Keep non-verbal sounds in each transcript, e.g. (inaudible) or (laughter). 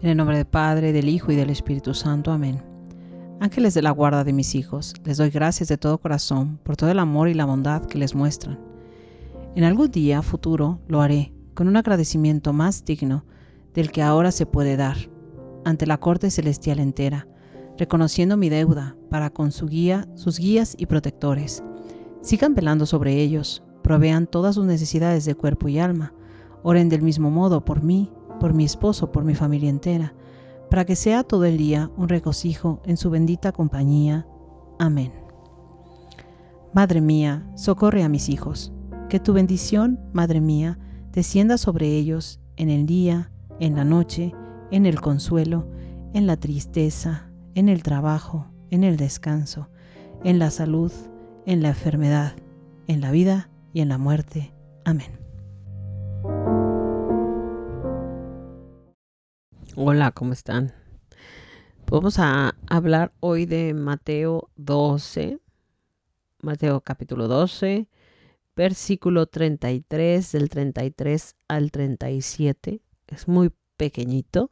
En el nombre del Padre, del Hijo y del Espíritu Santo. Amén. Ángeles de la guarda de mis hijos, les doy gracias de todo corazón por todo el amor y la bondad que les muestran. En algún día futuro lo haré con un agradecimiento más digno del que ahora se puede dar ante la corte celestial entera, reconociendo mi deuda para con su guía, sus guías y protectores. Sigan velando sobre ellos, provean todas sus necesidades de cuerpo y alma, oren del mismo modo por mí por mi esposo, por mi familia entera, para que sea todo el día un regocijo en su bendita compañía. Amén. Madre mía, socorre a mis hijos. Que tu bendición, Madre mía, descienda sobre ellos en el día, en la noche, en el consuelo, en la tristeza, en el trabajo, en el descanso, en la salud, en la enfermedad, en la vida y en la muerte. Amén. Hola, ¿cómo están? Vamos a hablar hoy de Mateo 12, Mateo capítulo 12, versículo 33, del 33 al 37. Es muy pequeñito,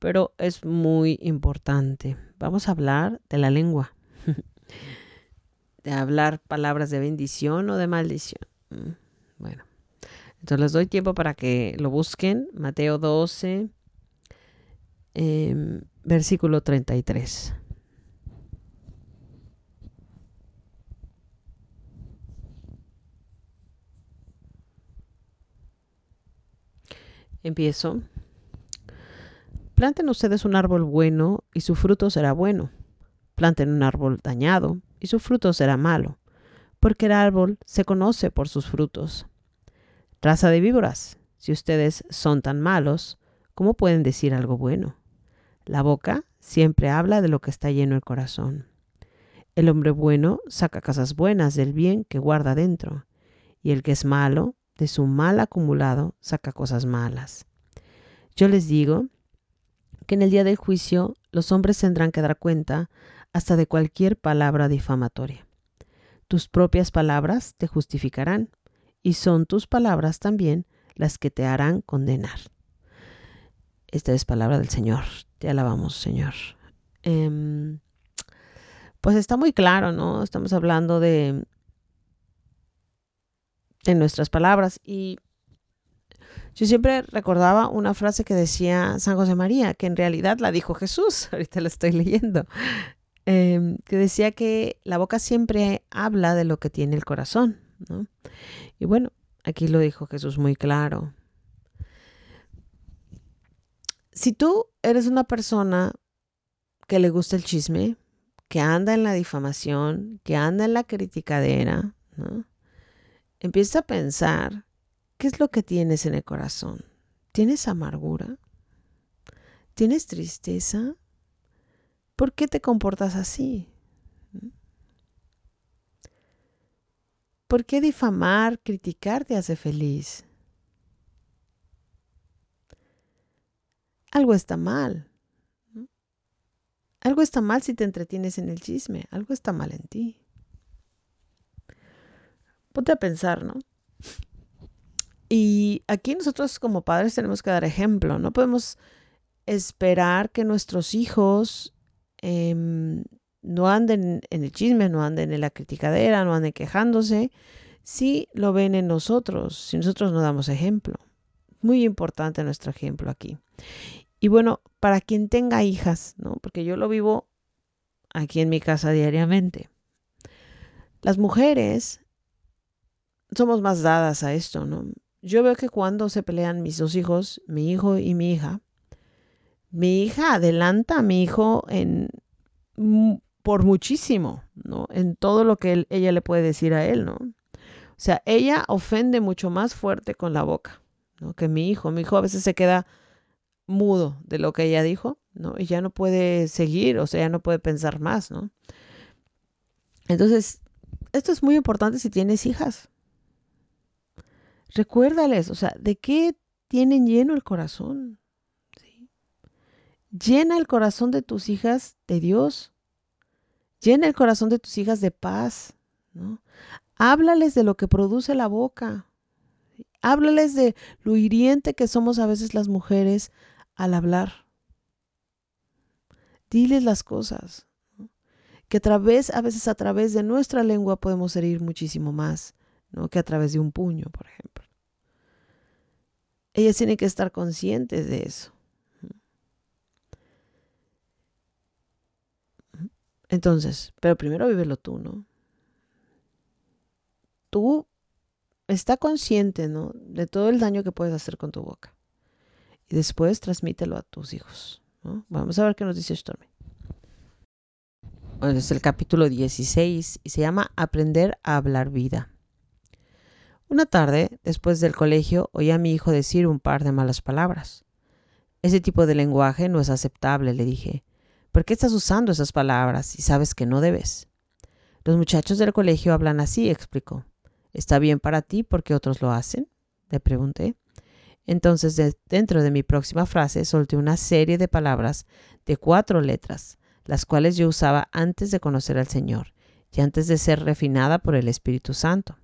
pero es muy importante. Vamos a hablar de la lengua, (laughs) de hablar palabras de bendición o de maldición. Mm, bueno, entonces les doy tiempo para que lo busquen. Mateo 12 Em, versículo 33. Empiezo. Planten ustedes un árbol bueno y su fruto será bueno. Planten un árbol dañado y su fruto será malo, porque el árbol se conoce por sus frutos. Raza de víboras, si ustedes son tan malos, ¿cómo pueden decir algo bueno? La boca siempre habla de lo que está lleno el corazón. El hombre bueno saca cosas buenas del bien que guarda dentro, y el que es malo, de su mal acumulado, saca cosas malas. Yo les digo que en el día del juicio los hombres tendrán que dar cuenta hasta de cualquier palabra difamatoria. Tus propias palabras te justificarán, y son tus palabras también las que te harán condenar. Esta es palabra del Señor. Te alabamos, Señor. Em, pues está muy claro, ¿no? Estamos hablando de, de nuestras palabras y yo siempre recordaba una frase que decía San José María, que en realidad la dijo Jesús, (laughs) ahorita la estoy leyendo, em, que decía que la boca siempre habla de lo que tiene el corazón, ¿no? Y bueno, aquí lo dijo Jesús muy claro si tú eres una persona que le gusta el chisme, que anda en la difamación, que anda en la criticadera, empieza a pensar, ¿qué es lo que tienes en el corazón? ¿Tienes amargura? ¿Tienes tristeza? ¿Por qué te comportas así? ¿Por qué difamar, criticar te hace feliz? Algo está mal. Algo está mal si te entretienes en el chisme, algo está mal en ti. Ponte a pensar, ¿no? Y aquí nosotros como padres tenemos que dar ejemplo, no podemos esperar que nuestros hijos em, no anden en el chisme, no anden en la criticadera, no anden quejándose, si lo ven en nosotros, si nosotros no damos ejemplo. Muy importante nuestro ejemplo aquí. Y bueno, para quien tenga hijas, ¿no? Porque yo lo vivo aquí en mi casa diariamente. Las mujeres somos más dadas a esto, ¿no? Yo veo que cuando se pelean mis dos hijos, mi hijo y mi hija, mi hija adelanta a mi hijo en por muchísimo, ¿no? En todo lo que ella le puede decir a él, ¿no? O sea, ella ofende mucho más fuerte con la boca, ¿no? Que mi hijo. Mi hijo a veces se queda mudo de lo que ella dijo, ¿no? Y ya no puede seguir, o sea, ya no puede pensar más, ¿no? Entonces, esto es muy importante si tienes hijas. Recuérdales, o sea, ¿de qué tienen lleno el corazón? Llena el corazón de tus hijas de Dios. Llena el corazón de tus hijas de paz, ¿no? Háblales de lo que produce la boca. Háblales de lo hiriente que somos a veces las mujeres al hablar, Diles las cosas. Que a través, a veces a través de nuestra lengua podemos herir muchísimo más, ¿no? Que a través de un puño, por ejemplo. Ellas tienen que estar conscientes de eso. Entonces, pero primero vívelo tú, ¿no? Tú está consciente, ¿no? De todo el daño que puedes hacer con tu boca. Y después transmítelo a tus hijos. Vamos a ver qué nos dice Stormy. Bueno, es el capítulo 16 y se llama Aprender a hablar vida. Una tarde, después del colegio, oí a mi hijo decir un par de malas palabras. Ese tipo de lenguaje no es aceptable, le dije. ¿Por qué estás usando esas palabras si sabes que no debes? Los muchachos del colegio hablan así, explicó. ¿Está bien para ti porque otros lo hacen? Le pregunté. Entonces, dentro de mi próxima frase, solté una serie de palabras de cuatro letras, las cuales yo usaba antes de conocer al Señor y antes de ser refinada por el Espíritu Santo.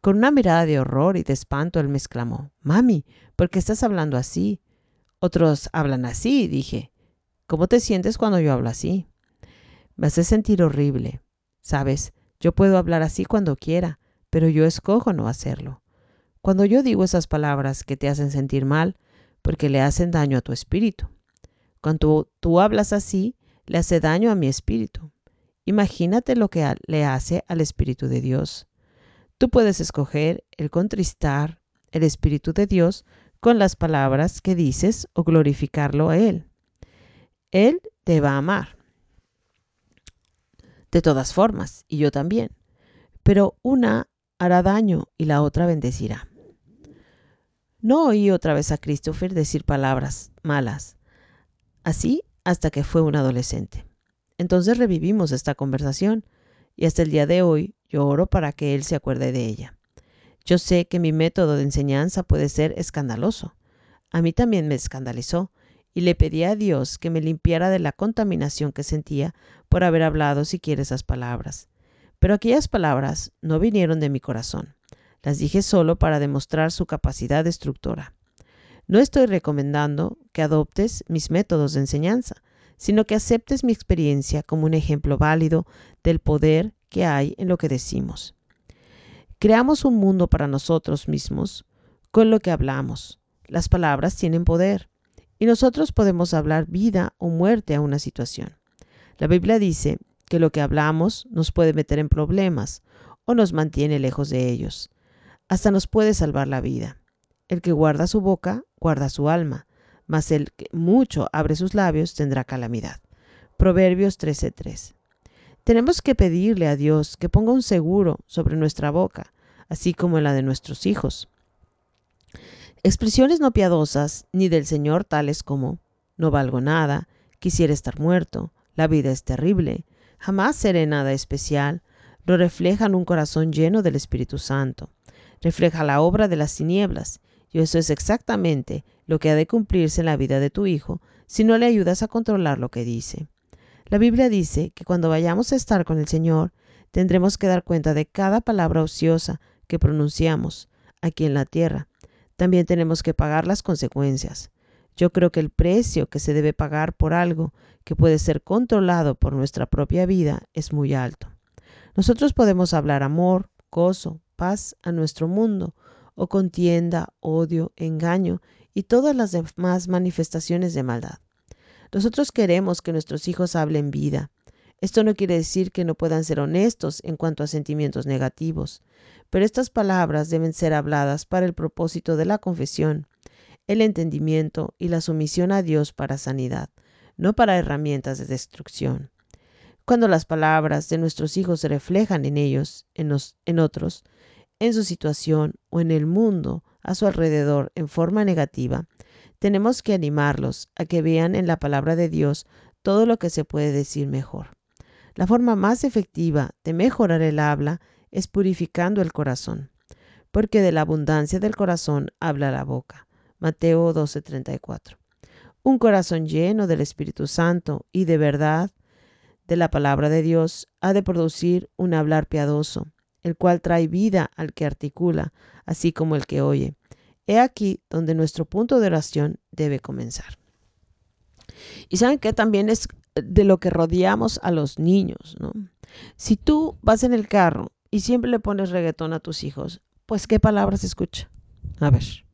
Con una mirada de horror y de espanto, él me exclamó, Mami, ¿por qué estás hablando así? Otros hablan así, dije. ¿Cómo te sientes cuando yo hablo así? Me hace sentir horrible. Sabes, yo puedo hablar así cuando quiera, pero yo escojo no hacerlo. Cuando yo digo esas palabras que te hacen sentir mal, porque le hacen daño a tu espíritu. Cuando tú hablas así, le hace daño a mi espíritu. Imagínate lo que le hace al Espíritu de Dios. Tú puedes escoger el contristar el Espíritu de Dios con las palabras que dices o glorificarlo a Él. Él te va a amar. De todas formas, y yo también. Pero una hará daño y la otra bendecirá. No oí otra vez a Christopher decir palabras malas, así hasta que fue un adolescente. Entonces revivimos esta conversación y hasta el día de hoy yo oro para que él se acuerde de ella. Yo sé que mi método de enseñanza puede ser escandaloso. A mí también me escandalizó y le pedí a Dios que me limpiara de la contaminación que sentía por haber hablado siquiera esas palabras. Pero aquellas palabras no vinieron de mi corazón. Las dije solo para demostrar su capacidad destructora. No estoy recomendando que adoptes mis métodos de enseñanza, sino que aceptes mi experiencia como un ejemplo válido del poder que hay en lo que decimos. Creamos un mundo para nosotros mismos con lo que hablamos. Las palabras tienen poder y nosotros podemos hablar vida o muerte a una situación. La Biblia dice que lo que hablamos nos puede meter en problemas o nos mantiene lejos de ellos. Hasta nos puede salvar la vida. El que guarda su boca, guarda su alma, mas el que mucho abre sus labios tendrá calamidad. Proverbios 13:3. Tenemos que pedirle a Dios que ponga un seguro sobre nuestra boca, así como en la de nuestros hijos. Expresiones no piadosas ni del Señor tales como no valgo nada, quisiera estar muerto, la vida es terrible, jamás seré nada especial, lo reflejan un corazón lleno del Espíritu Santo. Refleja la obra de las tinieblas, y eso es exactamente lo que ha de cumplirse en la vida de tu hijo si no le ayudas a controlar lo que dice. La Biblia dice que cuando vayamos a estar con el Señor, tendremos que dar cuenta de cada palabra ociosa que pronunciamos aquí en la tierra, también tenemos que pagar las consecuencias. Yo creo que el precio que se debe pagar por algo que puede ser controlado por nuestra propia vida es muy alto. Nosotros podemos hablar amor, gozo, paz a nuestro mundo, o contienda, odio, engaño y todas las demás manifestaciones de maldad. Nosotros queremos que nuestros hijos hablen vida. Esto no quiere decir que no puedan ser honestos en cuanto a sentimientos negativos, pero estas palabras deben ser habladas para el propósito de la confesión, el entendimiento y la sumisión a Dios para sanidad, no para herramientas de destrucción. Cuando las palabras de nuestros hijos se reflejan en ellos, en, en otros, en su situación o en el mundo a su alrededor en forma negativa, tenemos que animarlos a que vean en la palabra de Dios todo lo que se puede decir mejor. La forma más efectiva de mejorar el habla es purificando el corazón, porque de la abundancia del corazón habla la boca. Mateo 12:34. Un corazón lleno del Espíritu Santo y de verdad de la palabra de Dios ha de producir un hablar piadoso, el cual trae vida al que articula, así como el que oye. He aquí donde nuestro punto de oración debe comenzar. Y saben que también es de lo que rodeamos a los niños, ¿no? Si tú vas en el carro y siempre le pones reggaetón a tus hijos, pues ¿qué palabras escucha? A ver.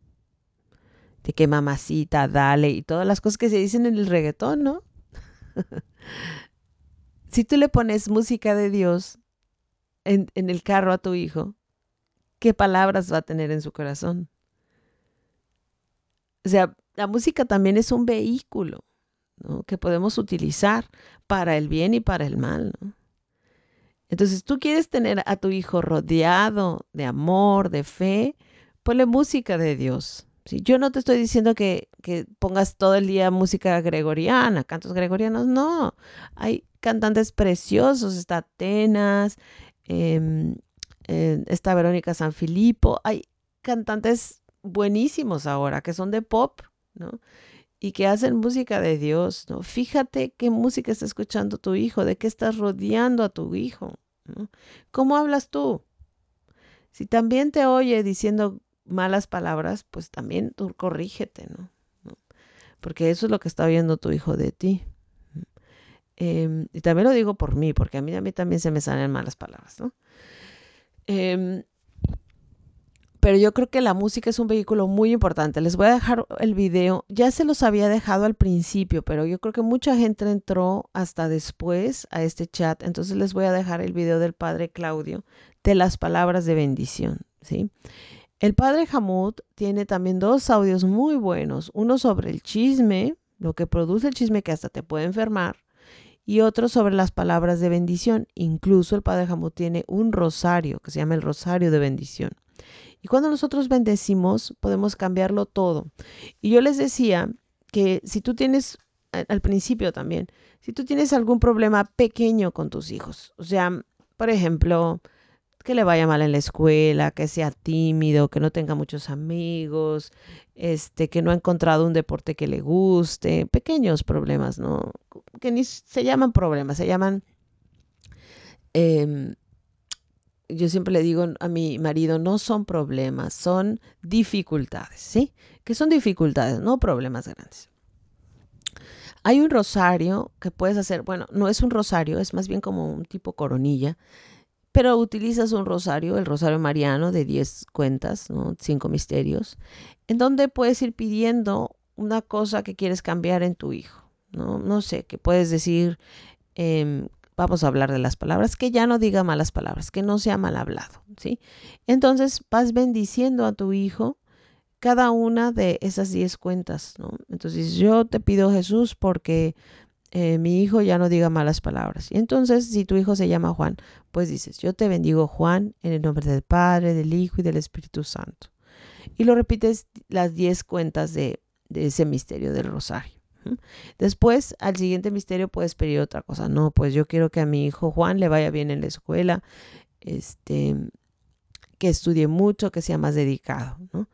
De qué mamacita, dale y todas las cosas que se dicen en el reggaetón, ¿no? (laughs) si tú le pones música de Dios en, el carro a tu hijo, ¿qué palabras va a tener en su corazón? O sea, la música también es un vehículo que podemos utilizar para el bien y para el mal. Entonces, tú quieres tener a tu hijo rodeado de amor, de fe, ponle música de Dios. Yo no te estoy diciendo que, pongas todo el día música gregoriana, cantos gregorianos, no. Hay cantantes preciosos, está Atenas, em, eh, está Verónica San Filipo, hay cantantes buenísimos ahora que son de pop, ¿no? y que hacen música de Dios, ¿no? Fíjate qué música está escuchando tu hijo, de qué estás rodeando a tu hijo. ¿Cómo hablas tú? Si también te oye diciendo malas palabras, pues también tú corrígete, ¿no? Porque eso es lo que está oyendo tu hijo de ti. Em, y también lo digo por mí, porque a mí, a mí también se me salen malas palabras, ¿no? Em, pero yo creo que la música es un vehículo muy importante. Les voy a dejar el video. Ya se los había dejado al principio, pero yo creo que mucha gente entró hasta después a este chat. Entonces les voy a dejar el video del padre Claudio de las palabras de bendición. ¿sí? El padre Hamud tiene también dos audios muy buenos. Uno sobre el chisme, lo que produce el chisme que hasta te puede enfermar. Y otro sobre las palabras de bendición. Incluso el padre Hamud tiene un rosario que se llama el rosario de bendición. Y cuando nosotros bendecimos, podemos cambiarlo todo. Y yo les decía que si tú tienes, al principio también, si tú tienes algún problema pequeño con tus hijos, o sea, por ejemplo, que le vaya mal en la escuela, que sea tímido, que no tenga muchos amigos, este, que no ha encontrado un deporte que le guste, pequeños problemas, ¿no? Que ni se llaman problemas, se llaman eh, yo siempre le digo a mi marido, no son problemas, son dificultades, ¿sí? Que son dificultades, no problemas grandes. Hay un rosario que puedes hacer, bueno, no es un rosario, es más bien como un tipo coronilla, pero utilizas un rosario, el rosario mariano de 10 cuentas, ¿no? 5 misterios, en donde puedes ir pidiendo una cosa que quieres cambiar en tu hijo, ¿no? Sé, que puedes decir, eh, vamos a hablar de las palabras, que ya no diga malas palabras, que no sea mal hablado, ¿sí? Entonces vas bendiciendo a tu hijo cada una de esas diez cuentas, ¿no? Entonces yo te pido Jesús porque eh, mi hijo ya no diga malas palabras. Y entonces si tu hijo se llama Juan, pues dices, yo te bendigo Juan en el nombre del Padre, del Hijo y del Espíritu Santo. Y lo repites las diez cuentas de, de ese misterio del rosario. Después, al siguiente misterio puedes pedir otra cosa. No, pues yo quiero que a mi hijo Juan le vaya bien en la escuela, este, que estudie mucho, que sea más dedicado, ¿no?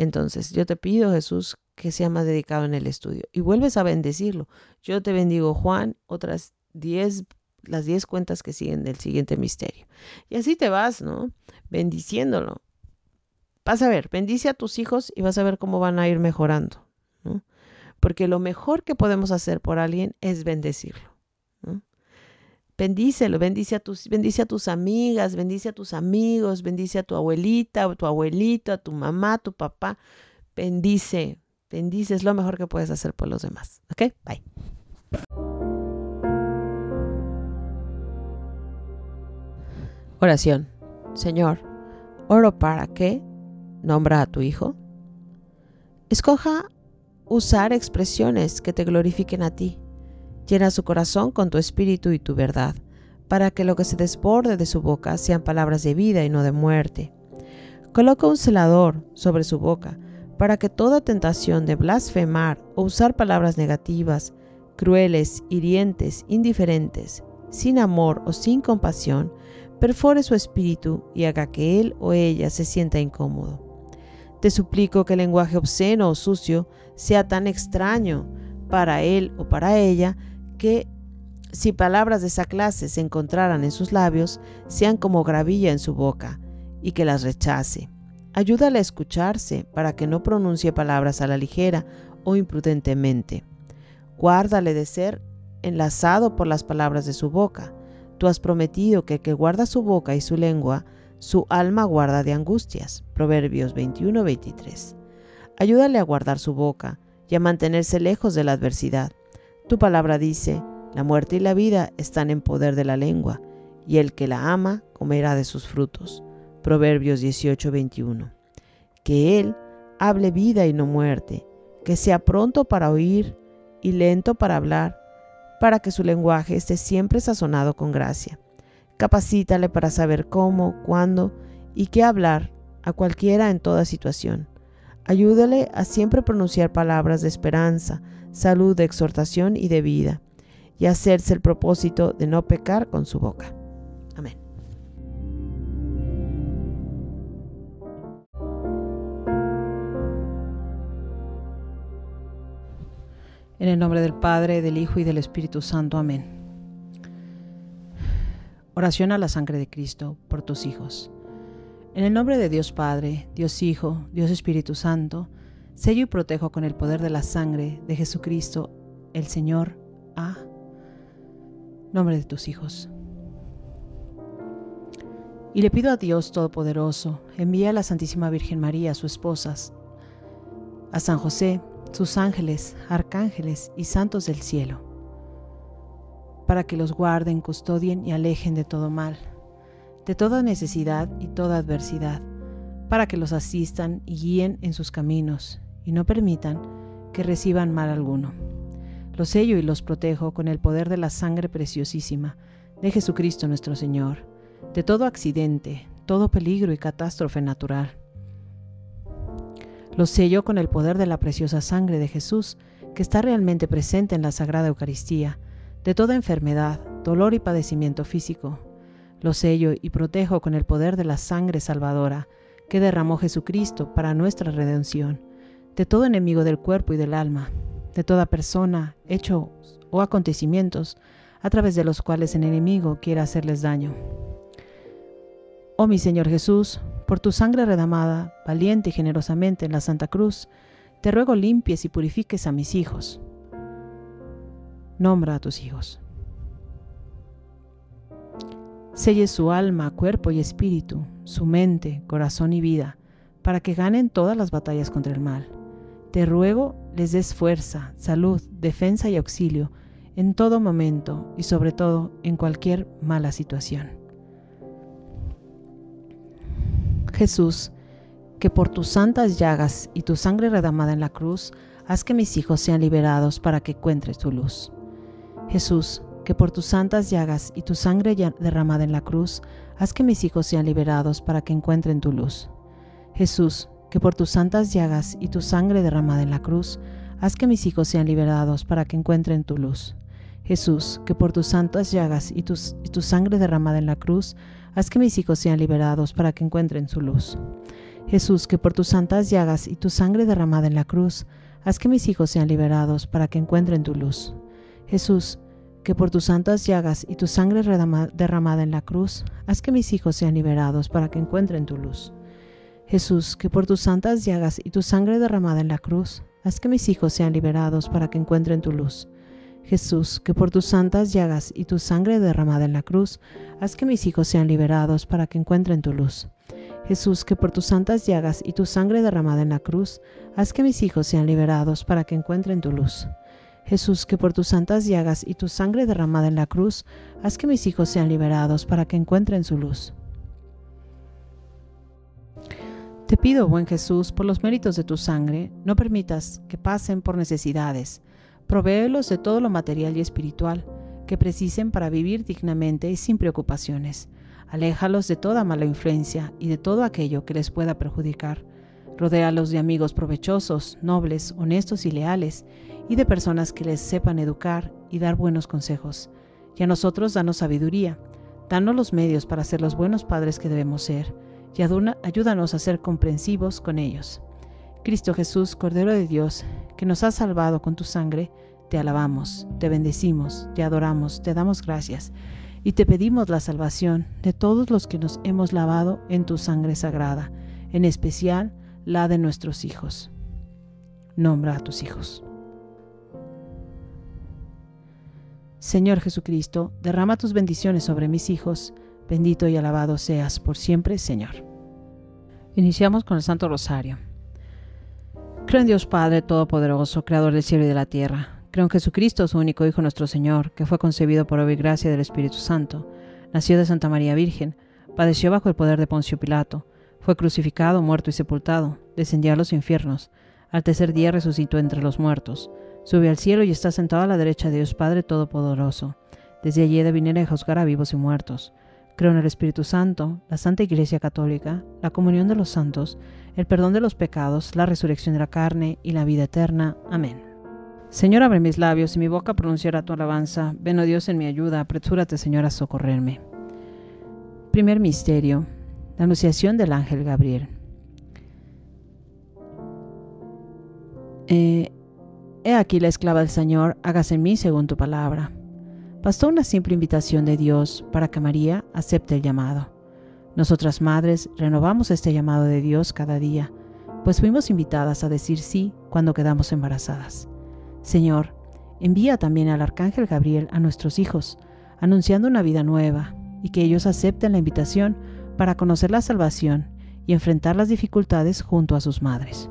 Entonces, yo te pido, Jesús, que sea más dedicado en el estudio. Y vuelves a bendecirlo. Yo te bendigo, Juan, otras 10, las 10 cuentas que siguen del siguiente misterio. Y así te vas, ¿no? Bendiciéndolo. Vas a ver, bendice a tus hijos y vas a ver cómo van a ir mejorando, ¿no? porque lo mejor que podemos hacer por alguien es bendecirlo. Bendícelo, bendice a, tus, bendice a tus amigas, bendice a tus amigos, bendice a tu abuelita, a tu abuelito, a tu mamá, a tu papá. Bendice, bendice, es lo mejor que puedes hacer por los demás. ¿Ok? Bye. Oración. Señor, oro para que nombra a tu hijo. Escoja usar expresiones que te glorifiquen a ti. Llena su corazón con tu espíritu y tu verdad, para que lo que se desborde de su boca sean palabras de vida y no de muerte. Coloca un celador sobre su boca, para que toda tentación de blasfemar o usar palabras negativas, crueles, hirientes, indiferentes, sin amor o sin compasión, perfore su espíritu y haga que él o ella se sienta incómodo. Te suplico que el lenguaje obsceno o sucio sea tan extraño para él o para ella que si palabras de esa clase se encontraran en sus labios, sean como gravilla en su boca y que las rechace. Ayúdale a escucharse para que no pronuncie palabras a la ligera o imprudentemente. guárdale de ser enlazado por las palabras de su boca. Tú has prometido que el que guarda su boca y su lengua, su alma guarda de angustias. Proverbios 21-23. Ayúdale a guardar su boca y a mantenerse lejos de la adversidad. Tu palabra dice, la muerte y la vida están en poder de la lengua, y el que la ama comerá de sus frutos. Proverbios 18:21. Que Él hable vida y no muerte, que sea pronto para oír y lento para hablar, para que su lenguaje esté siempre sazonado con gracia. Capacítale para saber cómo, cuándo y qué hablar a cualquiera en toda situación. Ayúdale a siempre pronunciar palabras de esperanza, salud, de exhortación y de vida, y hacerse el propósito de no pecar con su boca. Amén. En el nombre del Padre, del Hijo y del Espíritu Santo. Amén. Oración a la sangre de Cristo por tus hijos. En el nombre de Dios Padre, Dios Hijo, Dios Espíritu Santo, sello y protejo con el poder de la sangre de Jesucristo, el Señor, a nombre de tus hijos. Y le pido a Dios Todopoderoso, envíe a la Santísima Virgen María, su esposa, a San José, sus ángeles, arcángeles y santos del cielo, para que los guarden, custodien y alejen de todo mal, de toda necesidad y toda adversidad, para que los asistan y guíen en sus caminos y no permitan que reciban mal alguno. Los sello y los protejo con el poder de la sangre preciosísima de Jesucristo nuestro Señor, de todo accidente, todo peligro y catástrofe natural lo sello con el poder de la preciosa sangre de Jesús, que está realmente presente en la Sagrada Eucaristía, de toda enfermedad, dolor y padecimiento físico. Lo sello y protejo con el poder de la sangre salvadora que derramó Jesucristo para nuestra redención, de todo enemigo del cuerpo y del alma, de toda persona, hecho o acontecimientos a través de los cuales el enemigo quiera hacerles daño. Oh mi Señor Jesús, por tu sangre redamada, valiente y generosamente en la Santa Cruz, te ruego limpies y purifiques a mis hijos. Nombra a tus hijos. Selle su alma, cuerpo y espíritu, su mente, corazón y vida, para que ganen todas las batallas contra el mal. Te ruego les des fuerza, salud, defensa y auxilio en todo momento y sobre todo en cualquier mala situación. Jesús, que por tus santas llagas y tu sangre redamada en la cruz, haz que mis hijos sean liberados para que encuentres tu luz. Jesús, que por tus santas llagas y tu sangre derramada en la cruz, haz que mis hijos sean liberados para que encuentren tu luz. Jesús, que por tus santas llagas y tu sangre derramada en la cruz, haz que mis hijos sean liberados para que encuentren tu luz. Jesús, que por tus santas llagas y, y tu sangre derramada en la cruz, Haz que mis hijos sean liberados para que encuentren su luz. Jesús, que por tus santas llagas y tu sangre derramada en la cruz, haz que mis hijos sean liberados para que encuentren tu luz. Jesús, que por tus santas llagas y tu sangre derramada en la cruz, haz que mis hijos sean liberados para que encuentren tu luz. Jesús, que por tus santas llagas y tu sangre derramada en la cruz, haz que mis hijos sean liberados para que encuentren tu luz. Jesús, que por tus santas llagas y tu sangre derramada en la cruz, haz que mis hijos sean liberados para que encuentren tu luz. Jesús, que por tus santas llagas y tu sangre derramada en la cruz, haz que mis hijos sean liberados para que encuentren tu luz. Jesús, que por tus santas llagas y tu sangre derramada en la cruz, haz que mis hijos sean liberados para que encuentren su luz. Te pido, buen Jesús, por los méritos de tu sangre, no permitas que pasen por necesidades, Provéelos de todo lo material y espiritual que precisen para vivir dignamente y sin preocupaciones. Aléjalos de toda mala influencia y de todo aquello que les pueda perjudicar. Rodéalos de amigos provechosos, nobles, honestos y leales, y de personas que les sepan educar y dar buenos consejos. Y a nosotros danos sabiduría, danos los medios para ser los buenos padres que debemos ser, y ayúdanos a ser comprensivos con ellos. Cristo Jesús, Cordero de Dios, que nos has salvado con tu sangre, te alabamos, te bendecimos, te adoramos, te damos gracias y te pedimos la salvación de todos los que nos hemos lavado en tu sangre sagrada, en especial la de nuestros hijos. Nombra a tus hijos. Señor Jesucristo, derrama tus bendiciones sobre mis hijos. Bendito y alabado seas por siempre, Señor. Iniciamos con el Santo Rosario. Creo en Dios Padre Todopoderoso, Creador del cielo y de la tierra. Creo en Jesucristo, su único Hijo nuestro Señor, que fue concebido por obra y gracia del Espíritu Santo. Nació de Santa María Virgen, padeció bajo el poder de Poncio Pilato, fue crucificado, muerto y sepultado, descendió a los infiernos. Al tercer día resucitó entre los muertos Sube al cielo y está sentado a la derecha de Dios Padre Todopoderoso. Desde allí de venir a juzgar a vivos y muertos. Creo en el Espíritu Santo, la Santa Iglesia Católica, la comunión de los santos, el perdón de los pecados, la resurrección de la carne y la vida eterna. Amén. Señor, abre mis labios y mi boca pronunciará tu alabanza. Ven, oh Dios, en mi ayuda. Apresúrate, Señor, a socorrerme. Primer misterio. La anunciación del ángel Gabriel. Eh, He aquí la esclava del Señor, hágase en mí según tu palabra. Bastó una simple invitación de Dios para que María acepte el llamado. Nosotras madres renovamos este llamado de Dios cada día, pues fuimos invitadas a decir sí cuando quedamos embarazadas. Señor, envía también al Arcángel Gabriel a nuestros hijos, anunciando una vida nueva, y que ellos acepten la invitación para conocer la salvación y enfrentar las dificultades junto a sus madres.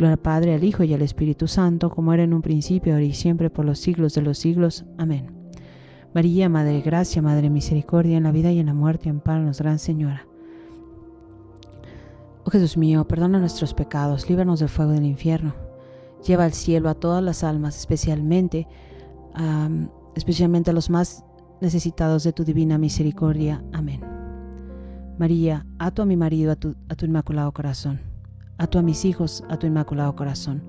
Gloria al Padre, al Hijo y al Espíritu Santo, como era en un principio, ahora y siempre, por los siglos de los siglos. Amén. María, Madre Gracia, Madre de Misericordia, en la vida y en la muerte, amparanos, Gran Señora. Oh Jesús mío, perdona nuestros pecados, líbranos del fuego del infierno. Lleva al cielo a todas las almas, especialmente, especialmente a los más necesitados de tu divina misericordia. Amén. María, ato a mi marido a tu, a tu inmaculado corazón Ato a mis hijos a tu inmaculado corazón.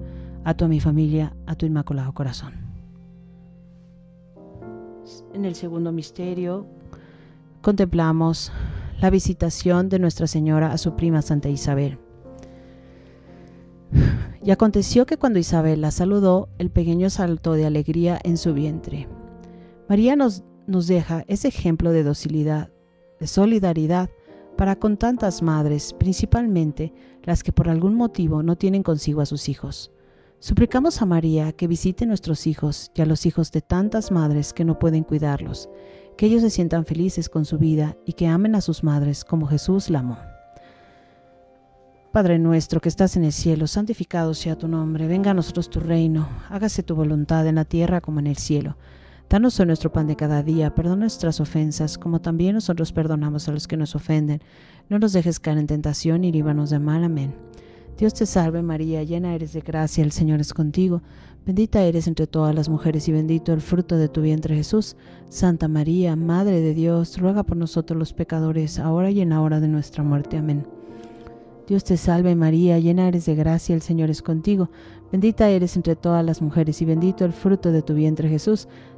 Ato a mi familia a tu inmaculado corazón. En el segundo misterio contemplamos la visitación de Nuestra Señora a su prima Santa Isabel. Y aconteció que cuando Isabel la saludó, el pequeño saltó de alegría en su vientre. María nos, nos deja ese ejemplo de docilidad, de solidaridad para con tantas madres, principalmente las que por algún motivo no tienen consigo a sus hijos. Suplicamos a María que visite nuestros hijos y a los hijos de tantas madres que no pueden cuidarlos, que ellos se sientan felices con su vida y que amen a sus madres como Jesús la amó. Padre nuestro que estás en el cielo, santificado sea tu nombre, venga a nosotros tu reino, hágase tu voluntad en la tierra como en el cielo. Danos hoy nuestro pan de cada día, perdona nuestras ofensas, como también nosotros perdonamos a los que nos ofenden. No nos dejes caer en tentación y líbanos de mal. Amén. Dios te salve María, llena eres de gracia, el Señor es contigo. Bendita eres entre todas las mujeres y bendito el fruto de tu vientre Jesús. Santa María, Madre de Dios, ruega por nosotros los pecadores, ahora y en la hora de nuestra muerte. Amén. Dios te salve María, llena eres de gracia, el Señor es contigo. Bendita eres entre todas las mujeres y bendito el fruto de tu vientre Jesús.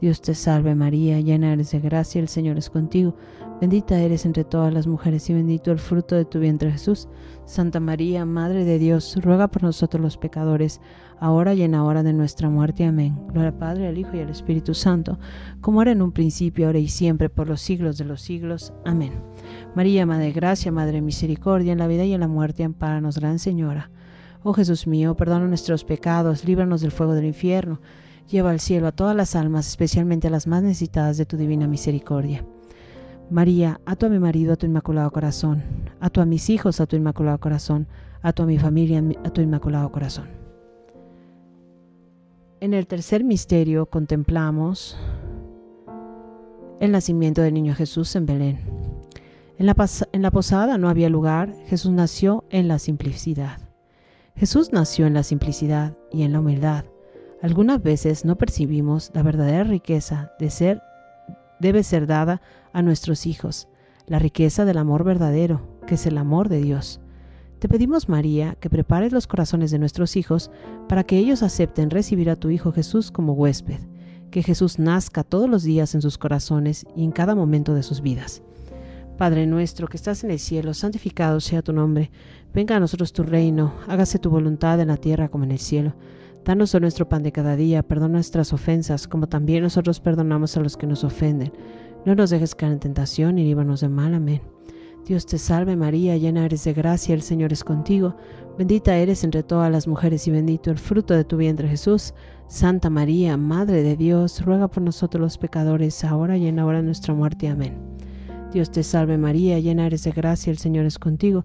Dios te salve María, llena eres de gracia, el Señor es contigo, bendita eres entre todas las mujeres y bendito el fruto de tu vientre Jesús. Santa María, Madre de Dios, ruega por nosotros los pecadores, ahora y en la hora de nuestra muerte. Amén. Gloria al Padre, al Hijo y al Espíritu Santo, como era en un principio, ahora y siempre, por los siglos de los siglos. Amén. María, Madre de Gracia, Madre de Misericordia, en la vida y en la muerte, amparanos, Gran Señora. Oh Jesús mío, perdona nuestros pecados, líbranos del fuego del infierno, lleva al cielo a todas las almas, especialmente a las más necesitadas de tu divina misericordia. María, a tu a mi marido, a tu inmaculado corazón, a tu a mis hijos, a tu inmaculado corazón, a tu a mi familia, a tu inmaculado corazón. En el tercer misterio contemplamos el nacimiento del niño Jesús en Belén. En la, en la, posada no había lugar, Jesús nació en la simplicidad. Jesús nació en la simplicidad y en la humildad. Algunas veces no percibimos la verdadera riqueza de ser debe ser dada a nuestros hijos, la riqueza del amor verdadero, que es el amor de Dios. Te pedimos, María, que prepares los corazones de nuestros hijos para que ellos acepten recibir a tu Hijo Jesús como huésped, que Jesús nazca todos los días en sus corazones y en cada momento de sus vidas. Padre nuestro que estás en el cielo, santificado sea tu nombre, venga a nosotros tu reino, hágase tu voluntad en la tierra como en el cielo. Danos nuestro pan de cada día, perdona nuestras ofensas, como también nosotros perdonamos a los que nos ofenden. No nos dejes caer en tentación y líbranos de mal. Amén. Dios te salve María, llena eres de gracia, el Señor es contigo, bendita eres entre todas las mujeres y bendito el fruto de tu vientre Jesús. Santa María, Madre de Dios, ruega por nosotros los pecadores, ahora y en la hora de nuestra muerte. Amén. Dios te salve María, llena eres de gracia, el Señor es contigo,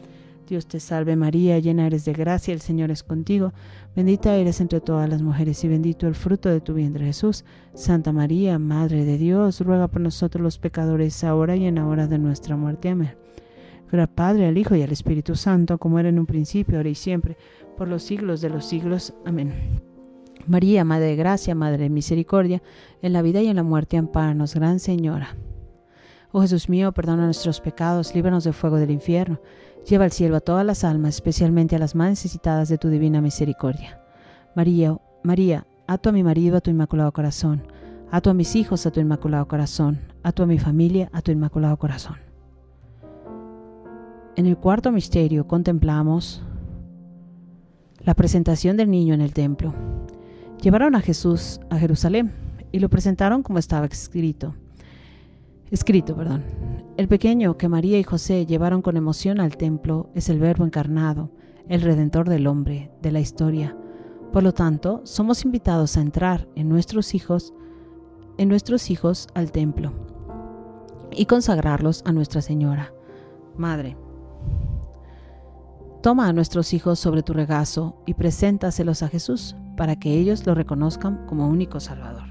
Dios te salve María, llena eres de gracia, el Señor es contigo. Bendita eres entre todas las mujeres y bendito el fruto de tu vientre Jesús. Santa María, Madre de Dios, ruega por nosotros los pecadores, ahora y en la hora de nuestra muerte. Amén. Gloria al Padre, al Hijo y al Espíritu Santo, como era en un principio, ahora y siempre, por los siglos de los siglos. Amén. María, Madre de Gracia, Madre de Misericordia, en la vida y en la muerte, amparanos, Gran Señora. Oh Jesús mío, perdona nuestros pecados, líbranos del fuego del infierno, lleva al cielo a todas las almas, especialmente a las más necesitadas de tu divina misericordia. María, María, ato a mi marido a tu inmaculado corazón, ato a mis hijos a tu inmaculado corazón, ato a mi familia a tu inmaculado corazón. En el cuarto misterio contemplamos la presentación del niño en el templo. Llevaron a Jesús a Jerusalén y lo presentaron como estaba escrito. Escrito, perdón. El pequeño que María y José llevaron con emoción al templo es el Verbo encarnado, el Redentor del hombre, de la historia. Por lo tanto, somos invitados a entrar en nuestros hijos, en nuestros hijos al templo y consagrarlos a Nuestra Señora. Madre, toma a nuestros hijos sobre tu regazo y preséntaselos a Jesús para que ellos lo reconozcan como único Salvador.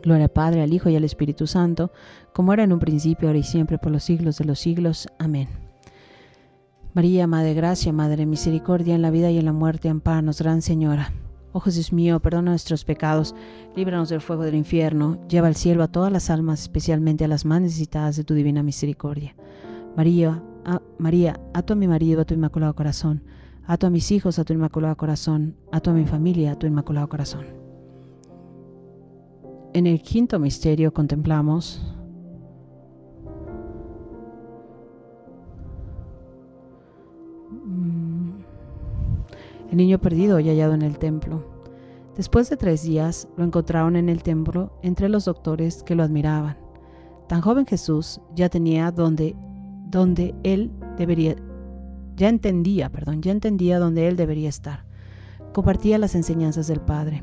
Gloria al Padre, al Hijo y al Espíritu Santo, como era en un principio, ahora y siempre, por los siglos de los siglos. Amén. María, Madre Gracia, Madre Misericordia, en la vida y en la muerte, amparanos, Gran Señora. Oh Jesús mío, perdona nuestros pecados, líbranos del fuego del infierno, lleva al cielo a todas las almas, especialmente a las más necesitadas de tu divina misericordia. María, María, ato a mi marido a tu inmaculado corazón, ato a mis hijos a tu inmaculado corazón, ato a mi familia a tu inmaculado corazón. En el quinto misterio contemplamos mm, el niño perdido y hallado en el templo. Después de tres días lo encontraron en el templo entre los doctores que lo admiraban. Tan joven Jesús ya tenía donde, donde él debería, ya entendía, perdón, ya entendía donde él debería estar. Compartía las enseñanzas del Padre.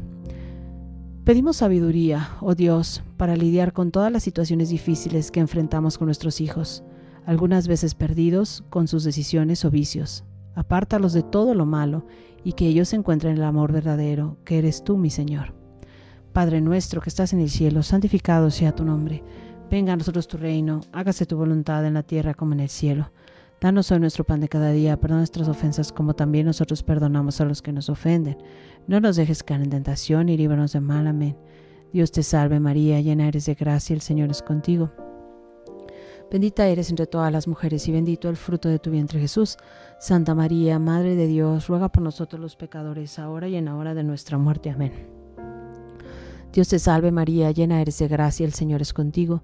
Pedimos sabiduría, oh Dios, para lidiar con todas las situaciones difíciles que enfrentamos con nuestros hijos, algunas veces perdidos con sus decisiones o vicios. Apártalos de todo lo malo y que ellos encuentren el amor verdadero, que eres tú, mi Señor. Padre nuestro que estás en el cielo, santificado sea tu nombre. Venga a nosotros tu reino, hágase tu voluntad en la tierra como en el cielo. Danos hoy nuestro pan de cada día, perdona nuestras ofensas como también nosotros perdonamos a los que nos ofenden. No nos dejes caer en tentación y líbranos de mal. Amén. Dios te salve María, llena eres de gracia, el Señor es contigo. Bendita eres entre todas las mujeres y bendito el fruto de tu vientre Jesús. Santa María, Madre de Dios, ruega por nosotros los pecadores, ahora y en la hora de nuestra muerte. Amén. Dios te salve María, llena eres de gracia, el Señor es contigo,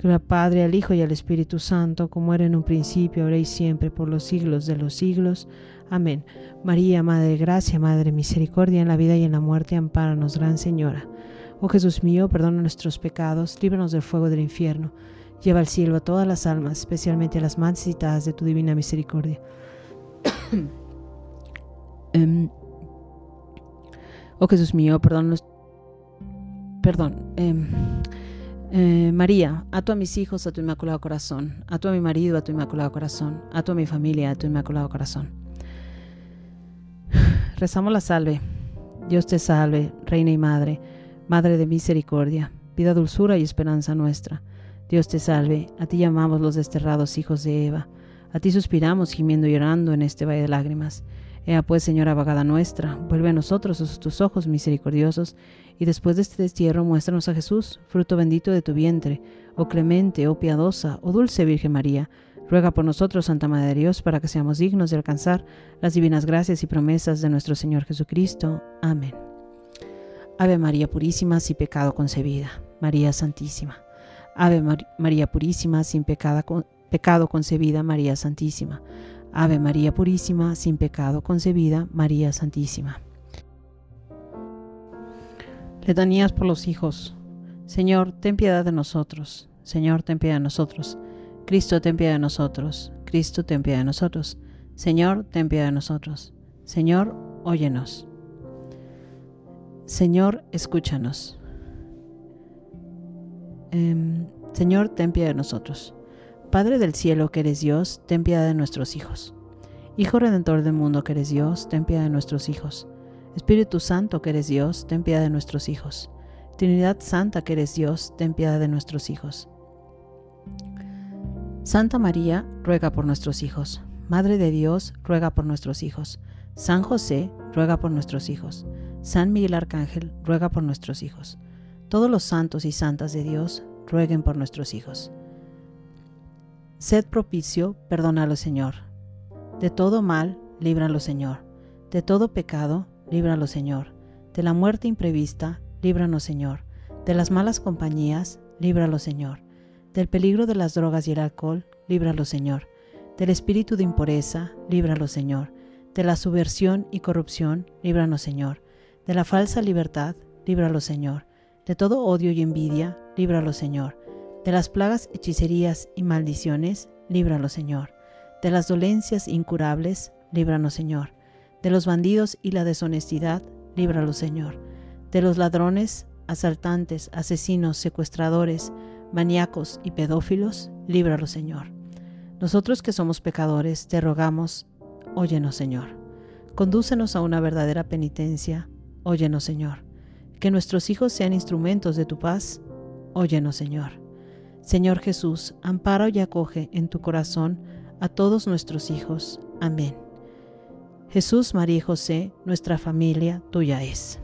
Gloria al Padre, al Hijo y al Espíritu Santo, como era en un principio, ahora y siempre, por los siglos de los siglos. Amén. María, Madre de Gracia, Madre de Misericordia, en la vida y en la muerte, ampáranos, Gran Señora. Oh Jesús mío, perdona nuestros pecados, líbranos del fuego del infierno, lleva al cielo a todas las almas, especialmente a las más necesitadas de tu divina misericordia. (coughs) Em, oh Jesús mío, perdona Perdón. Em, eh, María, ato a mis hijos a tu inmaculado corazón, ato a mi marido a tu inmaculado corazón, ato a mi familia a tu inmaculado corazón. Rezamos la salve. Dios te salve, Reina y Madre, Madre de misericordia, vida, dulzura y esperanza nuestra. Dios te salve, a ti llamamos los desterrados hijos de Eva, a ti suspiramos gimiendo y llorando en este valle de lágrimas. Ea pues, Señora abogada nuestra, vuelve a nosotros tus ojos misericordiosos, y después de este destierro muéstranos a Jesús, fruto bendito de tu vientre, oh clemente, oh piadosa, oh dulce Virgen María. Ruega por nosotros, Santa Madre de Dios, para que seamos dignos de alcanzar las divinas gracias y promesas de nuestro Señor Jesucristo. Amén. Ave María Purísima, sin pecado concebida. María Santísima. Ave María Purísima, sin pecado concebida. María Santísima. Ave María Purísima, sin pecado concebida, María Santísima. Letanías por los hijos. Señor, ten piedad de nosotros. Señor, ten piedad de nosotros. Cristo, ten piedad de nosotros. Cristo, ten piedad de nosotros. Señor, ten piedad de nosotros. Señor, óyenos. Señor, escúchanos. Em, Señor, ten piedad de nosotros. Padre del cielo que eres Dios, ten piedad de nuestros hijos. Hijo Redentor del mundo que eres Dios, ten piedad de nuestros hijos. Espíritu Santo que eres Dios, ten piedad de nuestros hijos. Trinidad Santa que eres Dios, ten piedad de nuestros hijos. Santa María, ruega por nuestros hijos. Madre de Dios, ruega por nuestros hijos. San José, ruega por nuestros hijos. San Miguel Arcángel, ruega por nuestros hijos. Todos los santos y santas de Dios, rueguen por nuestros hijos. Sed propicio, perdónalo Señor. De todo mal, líbralo Señor. De todo pecado, líbralo Señor. De la muerte imprevista, líbranos Señor. De las malas compañías, líbralo Señor. Del peligro de las drogas y el alcohol, líbralo Señor. Del espíritu de impureza, líbralo Señor. De la subversión y corrupción, líbranos Señor. De la falsa libertad, líbralo Señor. De todo odio y envidia, líbralo Señor de las plagas, hechicerías y maldiciones, líbranos Señor. De las dolencias incurables, líbranos Señor. De los bandidos y la deshonestidad, líbralos Señor. De los ladrones, asaltantes, asesinos, secuestradores, maníacos y pedófilos, líbralos Señor. Nosotros que somos pecadores, te rogamos, óyenos Señor. Condúcenos a una verdadera penitencia, óyenos Señor. Que nuestros hijos sean instrumentos de tu paz, óyenos Señor. Señor Jesús, ampara y acoge en tu corazón a todos nuestros hijos. Amén. Jesús, María y José, nuestra familia tuya es.